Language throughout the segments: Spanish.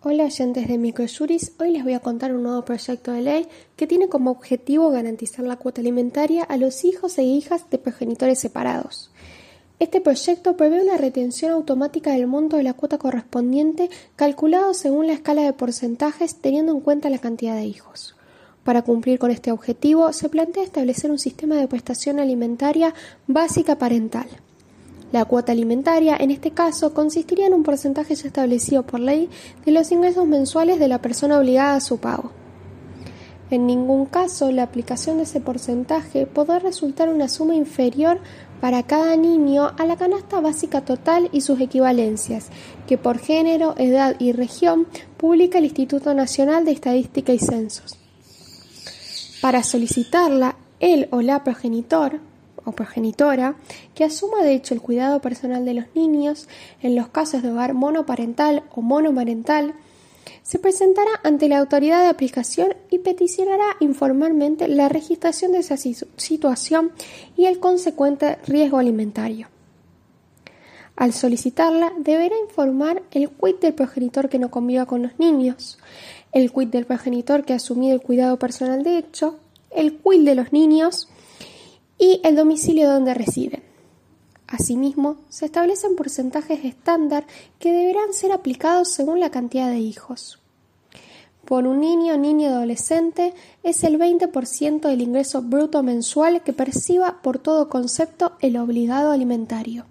Hola oyentes de Microjuris, hoy les voy a contar un nuevo proyecto de ley que tiene como objetivo garantizar la cuota alimentaria a los hijos e hijas de progenitores separados. Este proyecto prevé una retención automática del monto de la cuota correspondiente calculado según la escala de porcentajes teniendo en cuenta la cantidad de hijos. Para cumplir con este objetivo, se plantea establecer un sistema de prestación alimentaria básica parental. La cuota alimentaria, en este caso, consistiría en un porcentaje ya establecido por ley de los ingresos mensuales de la persona obligada a su pago. En ningún caso la aplicación de ese porcentaje podrá resultar una suma inferior para cada niño a la canasta básica total y sus equivalencias, que por género, edad y región publica el Instituto Nacional de Estadística y Censos. Para solicitarla, él o la progenitor progenitora que asuma de hecho el cuidado personal de los niños en los casos de hogar monoparental o monomarental, se presentará ante la autoridad de aplicación y peticionará informalmente la registración de esa situación y el consecuente riesgo alimentario. Al solicitarla, deberá informar el quit del progenitor que no conviva con los niños, el quit del progenitor que ha asumido el cuidado personal de hecho, el quit de los niños y el domicilio donde residen. Asimismo, se establecen porcentajes estándar que deberán ser aplicados según la cantidad de hijos. Por un niño o niño adolescente es el 20% del ingreso bruto mensual que perciba por todo concepto el obligado alimentario.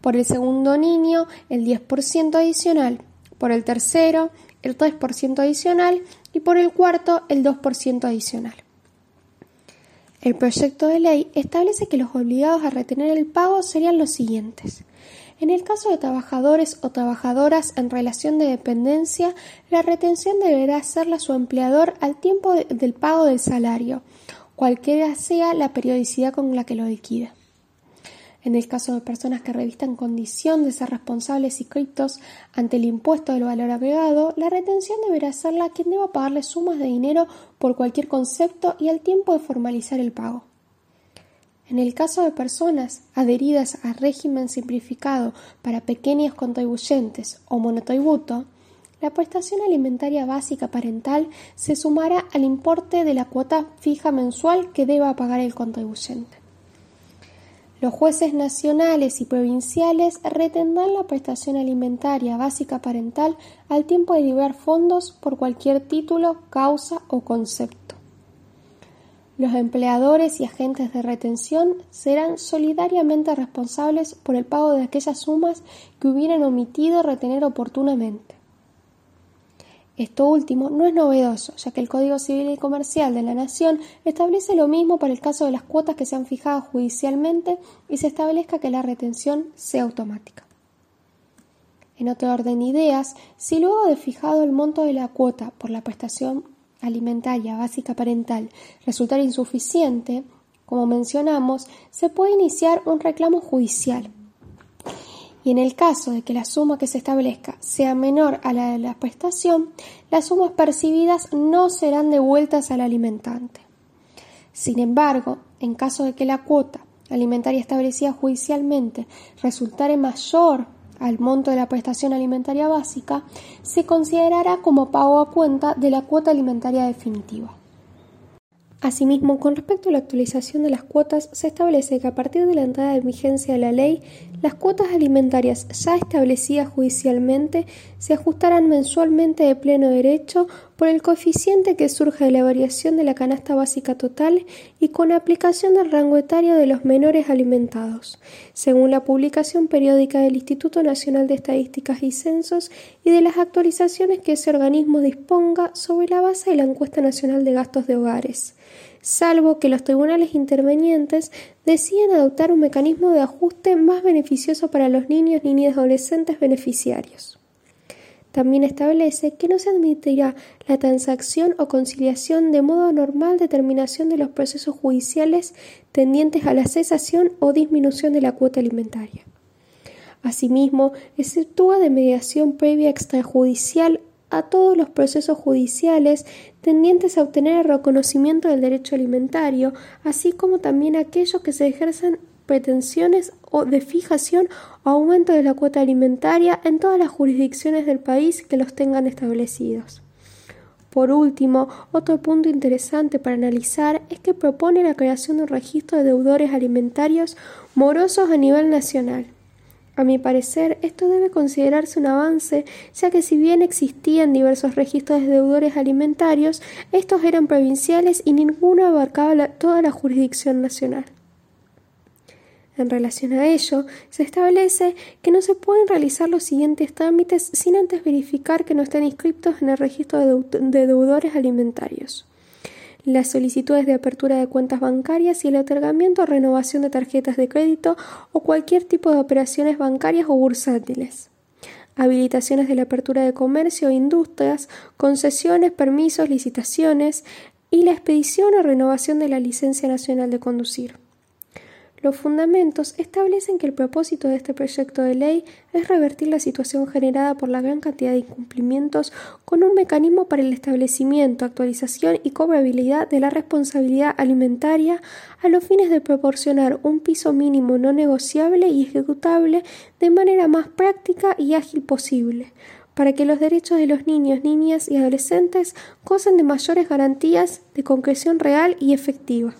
Por el segundo niño, el 10% adicional. Por el tercero, el 3% adicional. Y por el cuarto, el 2% adicional. El proyecto de ley establece que los obligados a retener el pago serían los siguientes. En el caso de trabajadores o trabajadoras en relación de dependencia, la retención deberá hacerla su empleador al tiempo del pago del salario, cualquiera sea la periodicidad con la que lo liquida. En el caso de personas que revistan condición de ser responsables y criptos ante el impuesto del valor agregado, la retención deberá hacerla quien deba pagarle sumas de dinero por cualquier concepto y al tiempo de formalizar el pago. En el caso de personas adheridas al régimen simplificado para pequeños contribuyentes o monotributo, la prestación alimentaria básica parental se sumará al importe de la cuota fija mensual que deba pagar el contribuyente. Los jueces nacionales y provinciales retendrán la prestación alimentaria básica parental al tiempo de liberar fondos por cualquier título, causa o concepto. Los empleadores y agentes de retención serán solidariamente responsables por el pago de aquellas sumas que hubieran omitido retener oportunamente. Esto último no es novedoso, ya que el Código Civil y Comercial de la Nación establece lo mismo para el caso de las cuotas que se han fijado judicialmente y se establezca que la retención sea automática. En otro orden de ideas, si luego de fijado el monto de la cuota por la prestación alimentaria básica parental resultara insuficiente, como mencionamos, se puede iniciar un reclamo judicial y en el caso de que la suma que se establezca sea menor a la de la prestación, las sumas percibidas no serán devueltas al alimentante. Sin embargo, en caso de que la cuota alimentaria establecida judicialmente resultare mayor al monto de la prestación alimentaria básica, se considerará como pago a cuenta de la cuota alimentaria definitiva. Asimismo, con respecto a la actualización de las cuotas, se establece que a partir de la entrada en vigencia de la ley, las cuotas alimentarias ya establecidas judicialmente se ajustarán mensualmente de pleno derecho por el coeficiente que surge de la variación de la canasta básica total y con aplicación del rango etario de los menores alimentados, según la publicación periódica del Instituto Nacional de Estadísticas y Censos y de las actualizaciones que ese organismo disponga sobre la base de la Encuesta Nacional de Gastos de Hogares salvo que los tribunales intervenientes decidan adoptar un mecanismo de ajuste más beneficioso para los niños, niñas adolescentes beneficiarios. También establece que no se admitirá la transacción o conciliación de modo normal de terminación de los procesos judiciales tendientes a la cesación o disminución de la cuota alimentaria. Asimismo, exceptúa de mediación previa extrajudicial a todos los procesos judiciales tendientes a obtener el reconocimiento del derecho alimentario, así como también aquellos que se ejercen pretensiones o de fijación o aumento de la cuota alimentaria en todas las jurisdicciones del país que los tengan establecidos. Por último, otro punto interesante para analizar es que propone la creación de un registro de deudores alimentarios morosos a nivel nacional. A mi parecer, esto debe considerarse un avance, ya que si bien existían diversos registros de deudores alimentarios, estos eran provinciales y ninguno abarcaba toda la jurisdicción nacional. En relación a ello, se establece que no se pueden realizar los siguientes trámites sin antes verificar que no estén inscritos en el registro de deudores alimentarios las solicitudes de apertura de cuentas bancarias y el otorgamiento o renovación de tarjetas de crédito o cualquier tipo de operaciones bancarias o bursátiles. Habilitaciones de la apertura de comercio e industrias, concesiones, permisos, licitaciones y la expedición o renovación de la licencia nacional de conducir. Los fundamentos establecen que el propósito de este proyecto de ley es revertir la situación generada por la gran cantidad de incumplimientos con un mecanismo para el establecimiento, actualización y cobrabilidad de la responsabilidad alimentaria a los fines de proporcionar un piso mínimo no negociable y ejecutable de manera más práctica y ágil posible para que los derechos de los niños, niñas y adolescentes gocen de mayores garantías de concreción real y efectiva.